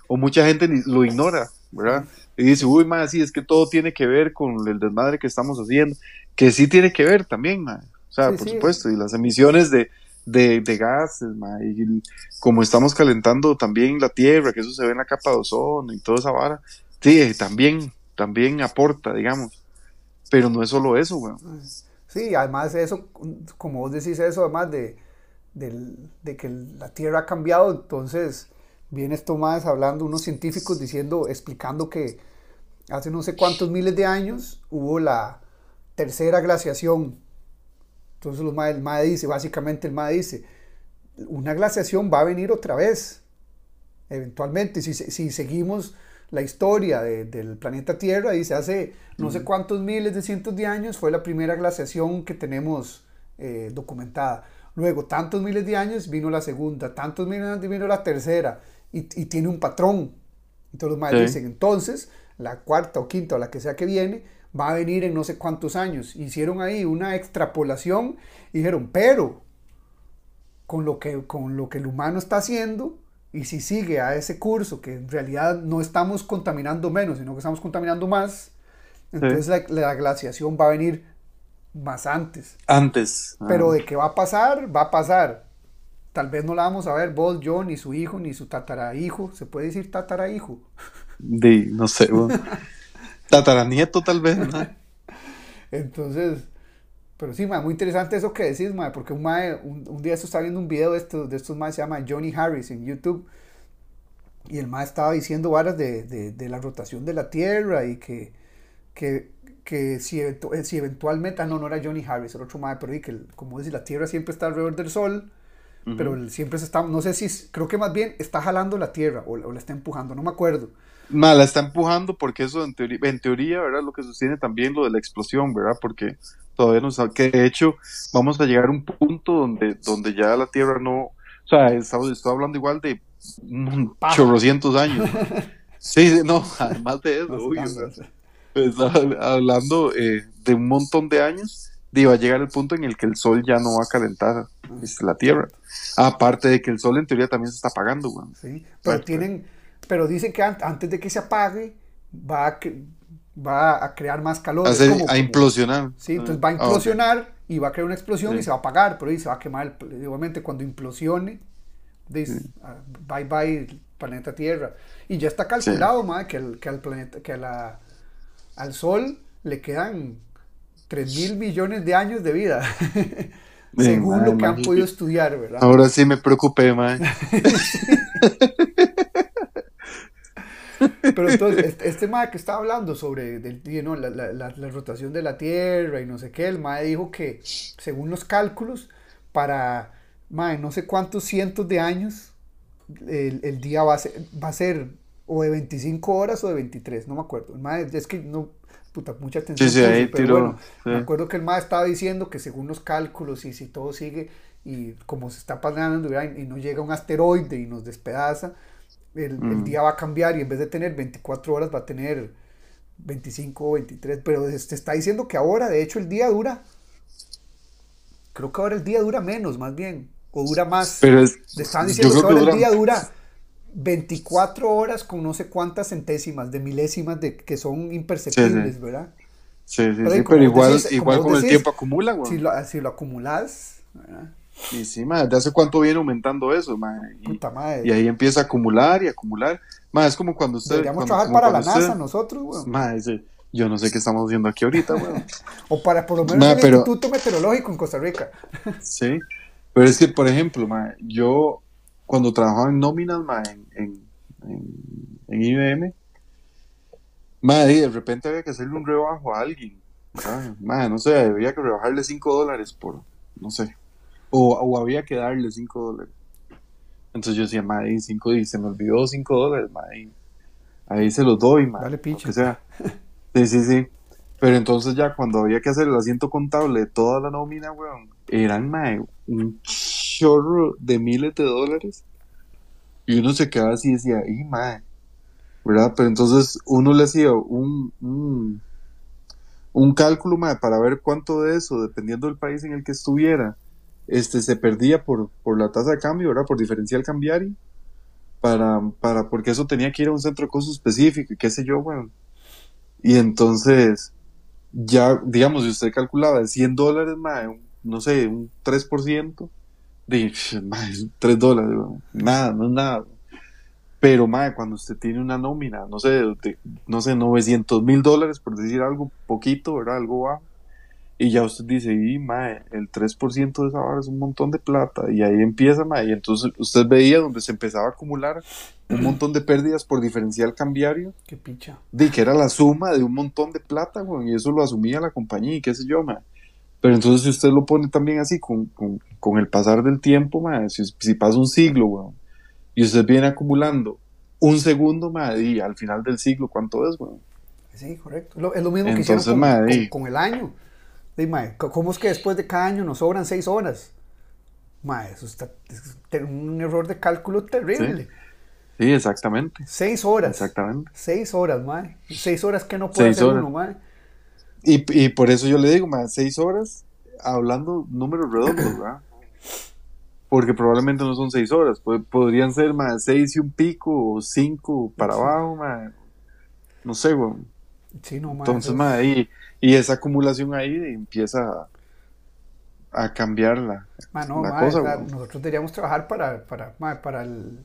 [SPEAKER 2] o mucha gente lo ignora, ¿verdad? Y dice, uy, ma, sí, es que todo tiene que ver con el desmadre que estamos haciendo, que sí tiene que ver también, o sea, por supuesto, y las emisiones de, de, de gases, y como estamos calentando también la Tierra, que eso se ve en la capa de ozono y toda esa vara, Sí, también, también aporta, digamos. Pero no es solo eso, güey.
[SPEAKER 1] Sí, además eso, como vos decís eso, además de, de, que la Tierra ha cambiado, entonces viene esto más hablando unos científicos diciendo, explicando que hace no sé cuántos miles de años hubo la tercera glaciación. Entonces los el MAE dice, básicamente el MAE dice, una glaciación va a venir otra vez, eventualmente, si, si seguimos la historia del planeta Tierra, dice, hace no sé cuántos miles de cientos de años fue la primera glaciación que tenemos eh, documentada. Luego, tantos miles de años vino la segunda, tantos miles de años vino la tercera, y, tiene un patrón. Entonces los maestros dicen, entonces, la cuarta o quinta o la que sea que viene, va a venir en no sé cuántos años. Hicieron ahí una extrapolación y dijeron, pero con lo que, con lo que el humano está haciendo, y si sigue a ese curso, que en realidad no estamos contaminando menos, sino que estamos contaminando más, entonces la, glaciación va a venir más antes.
[SPEAKER 2] Antes.
[SPEAKER 1] Pero de qué va a pasar, va a pasar. Tal vez no la vamos a ver vos, yo, ni su hijo, ni su tatarahijo. ¿Se puede decir tatarahijo?
[SPEAKER 2] De, no sé. tataranieto tal vez.
[SPEAKER 1] Entonces, pero sí, muy interesante eso que decís, porque un, un, día estaba viendo un video de estos, de estos se llama Johnny Harris en YouTube, y el mae estaba diciendo varas de, de, la rotación de la Tierra y que, que, que si, si, eventualmente, no, no era Johnny Harris, era otro mae, pero que, como dice, la Tierra siempre está alrededor del Sol, pero siempre se está, no sé si, creo que más bien está jalando la Tierra o, o la está empujando, no me acuerdo.
[SPEAKER 2] Ma, la está empujando porque eso en teoría, en teoría, ¿verdad? Lo que sostiene también lo de la explosión, ¿verdad? Porque todavía no sabe que de hecho vamos a llegar a un punto donde, donde ya la Tierra no, o sea, estoy, hablando igual de un chorrocientos años. sí, no, además de eso, uy, hablando eh, de un montón de años, de va a llegar el punto en el que el sol ya no va a calentar este, la Tierra. Aparte de que el sol en teoría también se está apagando, güey.
[SPEAKER 1] Sí, pero tienen, pero dicen que antes de que se apague va a, va a crear más calor.
[SPEAKER 2] A, implosionar.
[SPEAKER 1] Sí, entonces va a ah, implosionar y va a crear una explosión y se va a apagar, pero ahí se va a quemar. igualmente cuando implosione, dice, ah, bye bye planeta Tierra. Y ya está calculado, que, que, al planeta, que a la, al Sol le quedan 3 mil millones de años de vida. según lo que han podido estudiar, ¿verdad?
[SPEAKER 2] Ahora sí me preocupé, man.
[SPEAKER 1] Pero entonces, este, este mae que estaba hablando sobre la, rotación de la Tierra y no sé qué, el mae dijo que según los cálculos, para mae, no sé cuántos cientos de años, el, día va a, ser, va a ser o de 25 horas o de 23, no me acuerdo. El mae, es que no, puta, mucha atención. Sí, sí, pero bueno, me acuerdo que el mae estaba diciendo que según los cálculos y si todo sigue y como se está pasando y no llega un asteroide y nos despedaza, el, mm. día va a cambiar y en vez de tener 24 horas va a tener 25 o 23, pero te está diciendo que ahora de hecho el día dura, creo que ahora el día dura menos más bien, o dura más.
[SPEAKER 2] Pero es,
[SPEAKER 1] estaban
[SPEAKER 2] yo
[SPEAKER 1] diciendo que ahora el día dura 24 horas con no sé cuántas centésimas de milésimas de que son imperceptibles,
[SPEAKER 2] Sí, sí.
[SPEAKER 1] ¿verdad?
[SPEAKER 2] Sí, sí,
[SPEAKER 1] Pero
[SPEAKER 2] sí, pero igual,
[SPEAKER 1] decís-
[SPEAKER 2] igual con el tiempo acumula, güey.
[SPEAKER 1] Si lo, si lo acumulas, ¿verdad?
[SPEAKER 2] Y sí, ma, ¿de hace cuánto viene aumentando eso, ma? Y,
[SPEAKER 1] puta madre.
[SPEAKER 2] y ahí empieza a acumular y acumular. Ma, es como cuando usted...
[SPEAKER 1] Deberíamos
[SPEAKER 2] cuando-
[SPEAKER 1] trabajar para la
[SPEAKER 2] usted-
[SPEAKER 1] NASA nosotros, weón.
[SPEAKER 2] Ma, ese- yo no sé qué estamos haciendo aquí ahorita, güey.
[SPEAKER 1] O para por lo menos
[SPEAKER 2] Ma,
[SPEAKER 1] el
[SPEAKER 2] pero-
[SPEAKER 1] Instituto Meteorológico en Costa Rica.
[SPEAKER 2] Sí, pero es que, por ejemplo, ma, yo cuando trabajaba en nóminas, ma, en, en, en, en IBM, ma, y de repente había que hacerle un rebajo a alguien. Ma, no sé, había que rebajarle 5 dólares por, no sé, o, o había que darle 5 dólares. Entonces yo decía, ma, y 5, y se me olvidó 5 dólares, ma, y ahí se los doy, ma,
[SPEAKER 1] Dale picha.
[SPEAKER 2] que sea. Sí, sí, sí. Pero entonces ya cuando había que hacer el asiento contable de toda la nómina, weón, eran mae, un chorro de miles de dólares. Y uno se quedaba así y decía, y mae, ¿verdad? Pero entonces uno le hacía un, un, cálculo, para ver cuánto de eso, dependiendo del país en el que estuviera, este, se perdía por, por la tasa de cambio, ¿verdad? Por diferencial cambiario. Para, para, porque eso tenía que ir a un centro de costos específico y qué sé yo, weón. Y entonces, ya, digamos, si usted calculaba de 100 dólares, mae, un- no sé, un 3%, de, mae, 3 dólares, weón. nada, no es nada. Pero, mae, cuando usted tiene una nómina, no sé, de, no sé, 900 mil dólares, por decir algo poquito, ¿verdad? Algo bajo. Y ya usted dice, y, mae, el 3% de esa vara es un montón de plata. Y ahí empieza, mae, y entonces usted veía donde se empezaba a acumular un montón de pérdidas por diferencial cambiario
[SPEAKER 1] Qué picha.
[SPEAKER 2] de que era la suma de un montón de plata, weón, y eso lo asumía la compañía y qué sé yo, ma. Pero entonces si usted lo pone también así con, con, con el pasar del tiempo, ma, si, si pasa un siglo, weón, y usted viene acumulando un segundo, ma, y al final del siglo, ¿cuánto es, weón?
[SPEAKER 1] Sí, correcto. Lo- es lo mismo que hicieron con,
[SPEAKER 2] mae,
[SPEAKER 1] con- con el año. Di, mae, co- ¿Cómo es que después de cada año nos sobran seis horas? Mae, eso está, es un error de cálculo terrible.
[SPEAKER 2] Sí, exactamente,
[SPEAKER 1] Seis horas.
[SPEAKER 2] exactamente.
[SPEAKER 1] Seis horas, mae. Seis horas que no puede
[SPEAKER 2] Seis
[SPEAKER 1] hacer
[SPEAKER 2] horas.
[SPEAKER 1] uno, mae.
[SPEAKER 2] Y, y por eso yo le digo, ma, seis horas, hablando números redondos, ¿verdad? Porque probablemente no son seis horas, pod- podrían ser más seis y un pico, o cinco para abajo, ma. No sé, weón.
[SPEAKER 1] Sí, no.
[SPEAKER 2] Entonces,
[SPEAKER 1] eso-
[SPEAKER 2] ma, y, y esa acumulación ahí empieza a, a cambiar la,
[SPEAKER 1] Ma, no,
[SPEAKER 2] la cosa,
[SPEAKER 1] nosotros deberíamos trabajar para, para, para, el,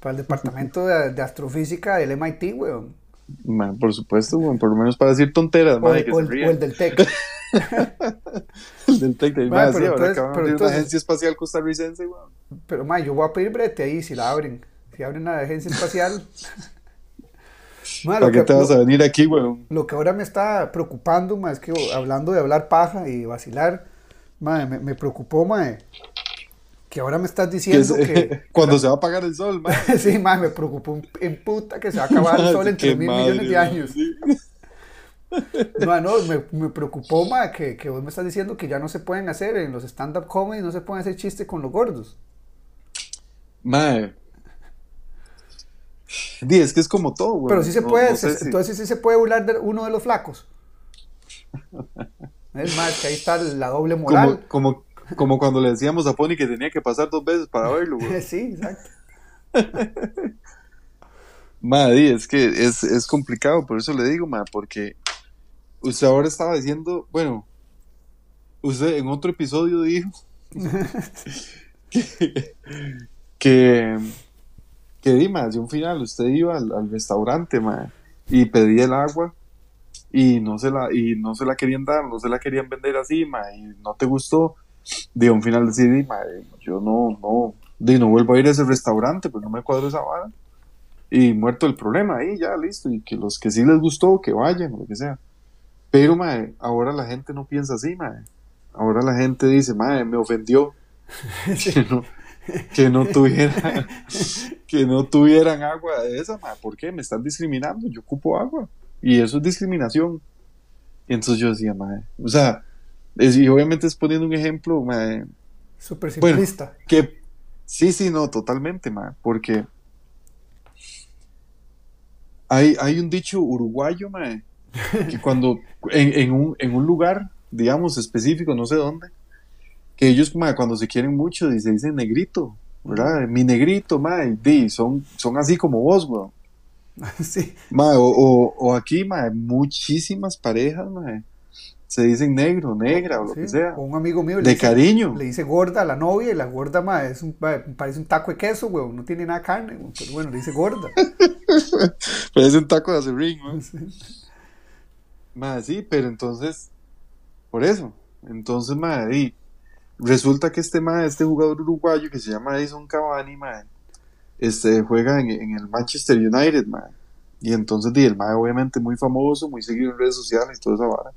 [SPEAKER 1] para el departamento de, de astrofísica del MIT, weón.
[SPEAKER 2] Por supuesto, weón, por lo menos para decir tonteras,
[SPEAKER 1] O,
[SPEAKER 2] ma,
[SPEAKER 1] el-
[SPEAKER 2] que
[SPEAKER 1] o el,
[SPEAKER 2] rían.
[SPEAKER 1] o el del TEC.
[SPEAKER 2] El del Tec de-
[SPEAKER 1] ma, pero
[SPEAKER 2] sí,
[SPEAKER 1] entonces- entonces-
[SPEAKER 2] una agencia espacial costarricense, weón.
[SPEAKER 1] Pero, ma, yo voy a pedir brete ahí si la abren. Si abren la agencia espacial.
[SPEAKER 2] ¿Para qué
[SPEAKER 1] que,
[SPEAKER 2] te vas a venir aquí, weón?
[SPEAKER 1] lo que ahora me está preocupando, ma, es que hablando de hablar paja y vacilar, ma, me, me preocupó, ma, que ahora me estás
[SPEAKER 2] Que
[SPEAKER 1] diciendo
[SPEAKER 2] es-
[SPEAKER 1] que...
[SPEAKER 2] cuando se va a apagar el sol, ma.
[SPEAKER 1] sí, ma, me preocupó en puta que se va a acabar el sol en
[SPEAKER 2] Qué
[SPEAKER 1] 3 mil millones de
[SPEAKER 2] madre,
[SPEAKER 1] años.
[SPEAKER 2] sí.
[SPEAKER 1] No, no, me, me preocupó, ma, que, que vos me estás diciendo que ya no se pueden hacer en los stand-up comedy, no se pueden hacer chistes con los gordos.
[SPEAKER 2] Mae. Di, es que es como todo, güey.
[SPEAKER 1] Pero sí se
[SPEAKER 2] No-
[SPEAKER 1] puede,
[SPEAKER 2] no sé
[SPEAKER 1] se-
[SPEAKER 2] si-
[SPEAKER 1] entonces sí se puede burlar de uno de los flacos. Es más, que ahí está la doble moral.
[SPEAKER 2] como, como, como cuando le decíamos a Pony que tenía que pasar dos veces para verlo, güey.
[SPEAKER 1] sí, exacto.
[SPEAKER 2] Ma, di, es que es, es complicado, por eso le digo, ma, porque usted ahora estaba diciendo, bueno, usted en otro episodio dijo que, que, que di, ma, de un final usted iba al, al restaurante, ma, y pedía el agua y no se la y no se la querían dar, no se la querían vender así, ma, y no te gustó. De un final decir, di, ma, yo no, no, di, no vuelvo a ir a ese restaurante, pues no me cuadro esa vara y muerto el problema ahí ya listo y que los que sí les gustó que vayan o lo que sea pero mae, ahora la gente no piensa así mae. ahora la gente dice mae, me ofendió que no, que no tuviera que no tuvieran agua de esa mae. ¿por qué? me están discriminando yo ocupo agua y eso es discriminación y entonces yo decía mae, o sea es- y obviamente es poniendo un ejemplo mae,
[SPEAKER 1] Súper
[SPEAKER 2] Bueno.
[SPEAKER 1] simplista.
[SPEAKER 2] que sí, sí, no, totalmente, ma, porque hay, hay un dicho uruguayo, ma, que cuando en, en un, en un lugar, digamos, específico, no sé dónde, que ellos mae, cuando se quieren mucho se dicen negrito, ¿verdad? Mi negrito, mae, di, son, son así como vos, weón.
[SPEAKER 1] sí.
[SPEAKER 2] Mae, o, o, o aquí, mae, muchísimas parejas, mae, se dicen negro, negra o lo
[SPEAKER 1] sí.
[SPEAKER 2] que sea.
[SPEAKER 1] Un amigo mío le
[SPEAKER 2] De
[SPEAKER 1] dice,
[SPEAKER 2] cariño.
[SPEAKER 1] le dice gorda a la novia y la gorda, mae, es un, parece un taco de queso, weón. No tiene nada de carne, pero bueno, le dice gorda.
[SPEAKER 2] Parece un taco de acerrín, mae.
[SPEAKER 1] Sí.
[SPEAKER 2] Mae, sí, pero entonces, por eso, entonces, mae, y resulta que este mae, este jugador uruguayo que se llama Edison Cavani, mae, este, juega en, en el Manchester United, mae. Y entonces, di, el mae obviamente muy famoso, muy seguido en redes sociales y toda esa vara.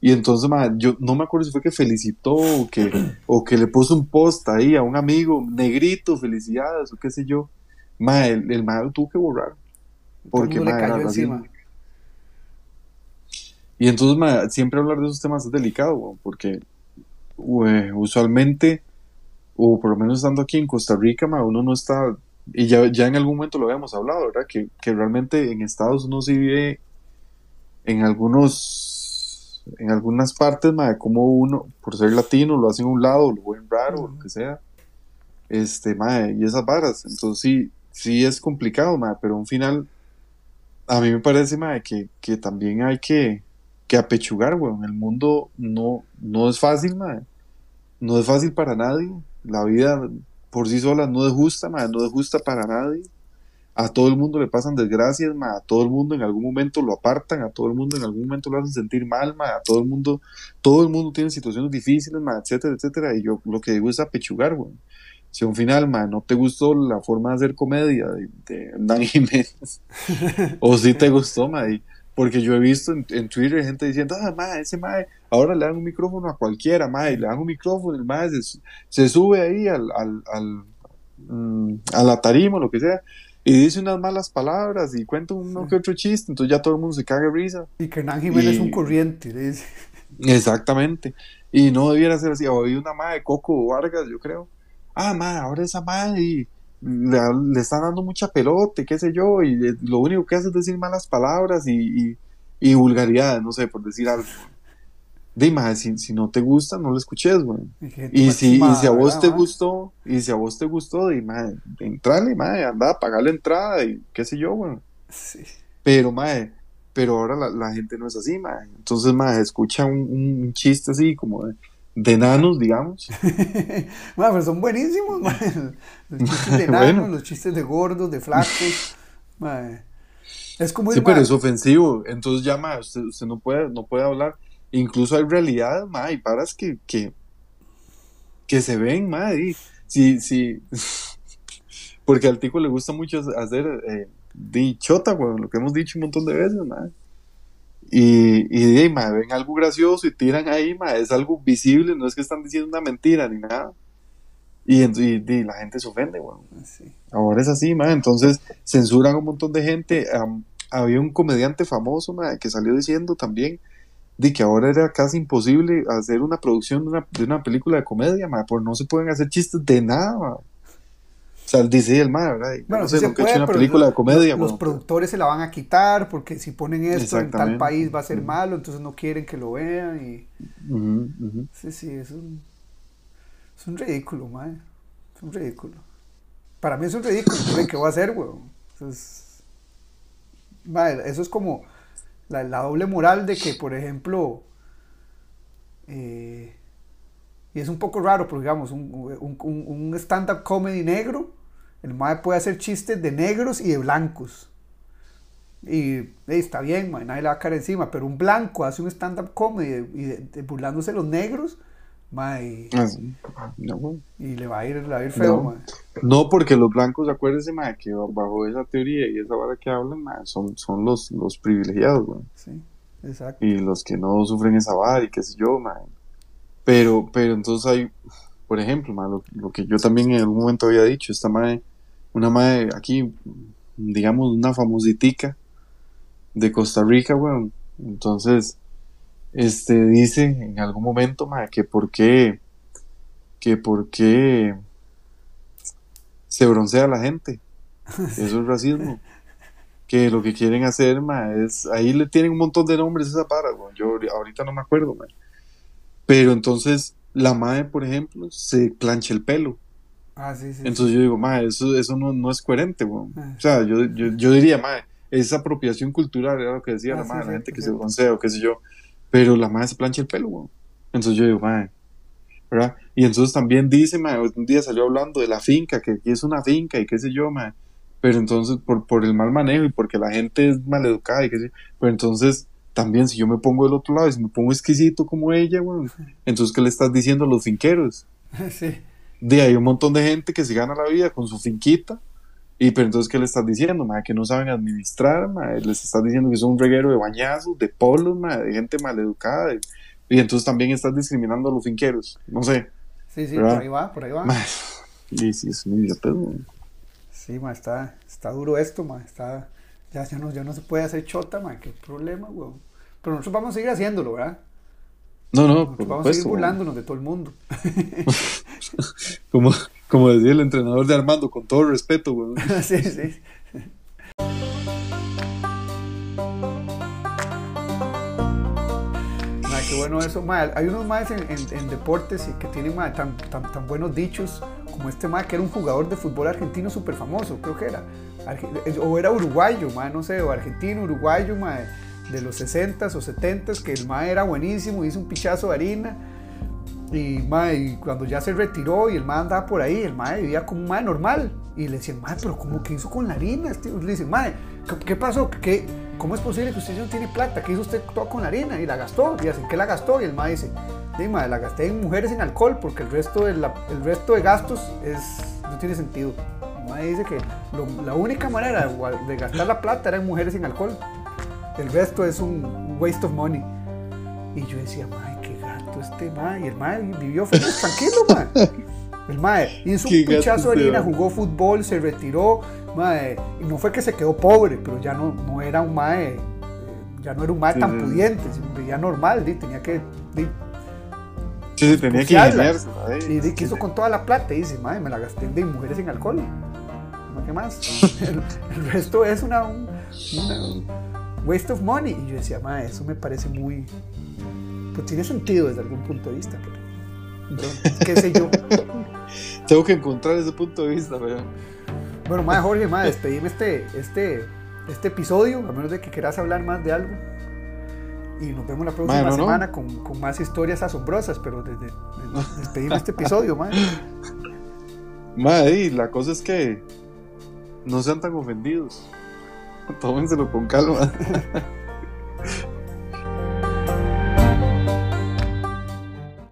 [SPEAKER 2] Y entonces, mae, yo no me acuerdo si fue que felicitó o que, o que le puso un post ahí a un amigo, negrito, felicidades o qué sé yo. Mae, el, el mae lo tuvo que borrar. Porque,
[SPEAKER 1] mundo le
[SPEAKER 2] era
[SPEAKER 1] cayó encima.
[SPEAKER 2] Y entonces, ma, siempre hablar de esos temas es delicado, porque ue, usualmente, o por lo menos estando aquí en Costa Rica, ma, uno no está, y ya, ya en algún momento lo habíamos hablado, ¿verdad? Que, que realmente en Estados uno sí vive en algunos, en algunas partes, ma, como uno, por ser latino, lo hace en un lado, lo ven raro, o lo que sea, este, ma, y esas varas, entonces sí, sí es complicado, ma, pero un final, a mí me parece, ma, que, que también hay que que apechugar, weón. El mundo no, no es fácil, madre. No es fácil para nadie. La vida por sí sola no es justa, madre. No es justa para nadie. A todo el mundo le pasan desgracias. A todo el mundo en algún momento lo apartan. A todo el mundo en algún momento lo hacen sentir mal. A todo el mundo, todo el mundo tiene situaciones difíciles, madre, etcétera, etcétera. Y yo lo que digo es apechugar, weón. Si a un final, madre, no te gustó la forma de hacer comedia de, de Hernán Jiménez, o si te gustó, madre, porque yo he visto en, Twitter gente diciendo, ah, mae, ese mae, ahora le dan un micrófono a cualquiera, mae, le dan un micrófono, el se, se sube ahí al, al, al, mm, a la tarima, lo que sea, y dice unas malas palabras y cuenta uno que otro chiste, entonces ya todo el mundo se caga de risa.
[SPEAKER 1] Y que Hernán Jiménez es un corriente, le dice.
[SPEAKER 2] Exactamente. Y no debiera ser así. O hay una madre de Coco Vargas, yo creo. Ah, madre, ahora esa madre y le, le están dando mucha pelota, y qué sé yo, y lo único que hace es decir malas palabras y, y, y vulgaridades, no sé, por decir algo. Dime, si, si no te gusta, no lo escuches, güey.
[SPEAKER 1] Y,
[SPEAKER 2] Y si, y si a vos
[SPEAKER 1] ¿verdad,
[SPEAKER 2] te gustó, y si a vos te gustó, dime, entrale, madre, anda, pagar la entrada y qué sé yo, güey.
[SPEAKER 1] Sí.
[SPEAKER 2] Pero, mae, pero ahora la, la gente no es así, mae. Entonces, mae, escucha un, un chiste así como de, de nanos, digamos.
[SPEAKER 1] Mae, pero son buenísimos, mae. Los chistes de
[SPEAKER 2] Bueno.
[SPEAKER 1] enanos, los chistes de gordos, de flacos. mae. Es como
[SPEAKER 2] Sí, pero es ofensivo. Entonces ya, mae, usted, usted no puede, no puede hablar. Incluso hay realidades, mae, y paras que, que, que se ven, mae. y Sí, sí. Porque al tico le gusta mucho hacer eh, di chota, weón, lo que hemos dicho un montón de veces, mae. Y, y di, mae, ven algo gracioso y tiran ahí, mae, es algo visible, no es que están diciendo una mentira ni nada. Y, y, di, la gente se ofende, weón.
[SPEAKER 1] sí.
[SPEAKER 2] Ahora es así, mae. Entonces censuran a un montón de gente. Am, había un comediante famoso, mae, que salió diciendo también de que ahora era casi imposible hacer una producción de una, de una película de comedia, mae, porque no se pueden hacer chistes de nada, mae. O sea, dice el mae, ¿verdad?
[SPEAKER 1] Bueno,
[SPEAKER 2] no
[SPEAKER 1] sí
[SPEAKER 2] sé,
[SPEAKER 1] se
[SPEAKER 2] nunca he
[SPEAKER 1] puede,
[SPEAKER 2] hecho una película
[SPEAKER 1] los-
[SPEAKER 2] de comedia,
[SPEAKER 1] los
[SPEAKER 2] weón.
[SPEAKER 1] productores se la van a quitar porque si ponen esto en tal país va a ser
[SPEAKER 2] Ujú.
[SPEAKER 1] malo, entonces no quieren que lo vean y sí, sí, es un es un ridículo, mae. Es un ridículo. Para mí es un ridículo, ¿qué ¿qué voy a hacer, weón? Eso es, mae, eso es como la, la doble moral de que, por ejemplo, eh, y es un poco raro, pero digamos, un, un, un- stand-up comedy negro, el mae puede hacer chistes de negros y de blancos. Y está bien, mae, nadie le va a caer encima, pero un blanco hace un stand-up comedy y de- de burlándose de los negros, mae,
[SPEAKER 2] Ah. No,
[SPEAKER 1] y le va a ir, le va a ir feo,
[SPEAKER 2] No.
[SPEAKER 1] mae.
[SPEAKER 2] No, porque los blancos, acuérdense, mae, que bajo esa teoría y esa vara que hablan, mae, son, son los, los privilegiados, weón.
[SPEAKER 1] Sí, exacto.
[SPEAKER 2] y los que no sufren esa vara y qué sé yo, man. Pero, pero entonces hay, por ejemplo, lo, lo que yo también en algún momento había dicho, esta madre, una madre aquí, digamos, una famositica de Costa Rica, weón. Entonces, este, dice en algún momento, madre, que por qué, que por qué se broncea la gente. Eso es racismo que lo que quieren hacer, ma, es, ahí le tienen un montón de nombres esa para, weón. yo ahori- ahorita no me acuerdo, ma. pero entonces la madre, por ejemplo, se plancha el pelo.
[SPEAKER 1] Ah, sí, sí.
[SPEAKER 2] Entonces yo digo, madre, eso, eso no, no es coherente, weón.
[SPEAKER 1] Ah.
[SPEAKER 2] O sea, yo, yo, yo diría, madre, es apropiación cultural, era lo que decía
[SPEAKER 1] Ah,
[SPEAKER 2] la madre, la gente que se broncea o qué sé yo. Pero la madre se plancha el pelo, weón. Entonces yo digo, madre, ¿verdad? Y entonces también dice, madre, un día salió hablando de la finca, que aquí es una finca y qué sé yo, madre. Pero entonces, por, por el mal manejo y porque la gente es maleducada y qué sé yo. Pero entonces, también si yo me pongo del otro lado y si me pongo exquisito como ella, weón, entonces, ¿qué le estás diciendo a los finqueros?
[SPEAKER 1] sí.
[SPEAKER 2] De hay un montón de gente que se gana la vida con su finquita. Y pero entonces, ¿qué le estás diciendo? Madre, que no saben administrar. Les estás diciendo que son un reguero de bañazos, de polos, de gente maleducada. de- Y entonces también estás discriminando a los finqueros. No sé.
[SPEAKER 1] Sí, sí,
[SPEAKER 2] ¿Verdad?
[SPEAKER 1] por ahí va, por ahí va.
[SPEAKER 2] Madre, Y sí, es un idiota.
[SPEAKER 1] Sí, ma, está, está duro esto, ma, está, ya, ya, no, ya no se puede hacer chota, ma, qué problema, weón. Pero nosotros vamos a seguir haciéndolo, ¿verdad?
[SPEAKER 2] No, no, por
[SPEAKER 1] vamos a seguir burlándonos de todo el mundo.
[SPEAKER 2] Como, como decía el entrenador de Armando, con todo respeto, güey.
[SPEAKER 1] sí, sí. Qué bueno eso, ma. Hay unos más en, en- en deportes que tienen ma, tan, tan, tan buenos dichos como este ma que era un jugador de fútbol argentino súper famoso, creo que era. Arge- O era uruguayo, no sé, o argentino, uruguayo, de los 60s o 70s, que el ma era buenísimo, hizo un pichazo de harina. Y, ma, y cuando ya se retiró y el ma andaba por ahí, el ma vivía como un ma normal. Y le decían, ma, pero ¿cómo que hizo con la harina? Este- Le dicen, ma, ¿qué, qué pasó? ¿Qué, ¿Cómo es posible que usted no tiene plata? ¿Qué hizo usted todo con la harina? Y la gastó. Y dicen, ¿qué la gastó? Y el ma dice, sí, ma, la gasté en mujeres en alcohol porque el resto de, la- el resto de gastos es, no tiene sentido. El ma dice que lo- la única manera de, gastar la plata era en mujeres en alcohol. El resto es un waste of money. Y yo decía, mae, este mae. Y el mae vivió feliz, tranquilo, mae. El mae hizo un
[SPEAKER 2] gato
[SPEAKER 1] pichazo de harina, jugó fútbol, se retiró, mae. Y no fue que se quedó pobre, pero ya no, no era un mae, eh, ya no era un mae
[SPEAKER 2] Sí,
[SPEAKER 1] tan
[SPEAKER 2] sí.
[SPEAKER 1] pudiente, vivía normal, di, tenía que,
[SPEAKER 2] Sí, sí, tenía que ingeniarse,
[SPEAKER 1] y ¿qué hizo con toda la plata? Y dice, mae, me la gasté en de mujeres en alcohol. ¿qué más? El, el resto es una, un- una waste of money. Y yo decía, mae, eso me parece muy, pues tiene sentido desde algún punto de vista, pero, pero qué sé yo.
[SPEAKER 2] Tengo que encontrar ese punto de vista, pero...
[SPEAKER 1] Bueno, madre Jorge, madre, despedime este, este, este episodio, a menos de que quieras hablar más de algo. Y nos vemos la próxima
[SPEAKER 2] Mae, no, no.
[SPEAKER 1] semana Con, con más historias asombrosas, pero desde, desde- despedime este episodio, madre.
[SPEAKER 2] Madre, y la cosa es que no sean tan ofendidos. Tómenselo con calma.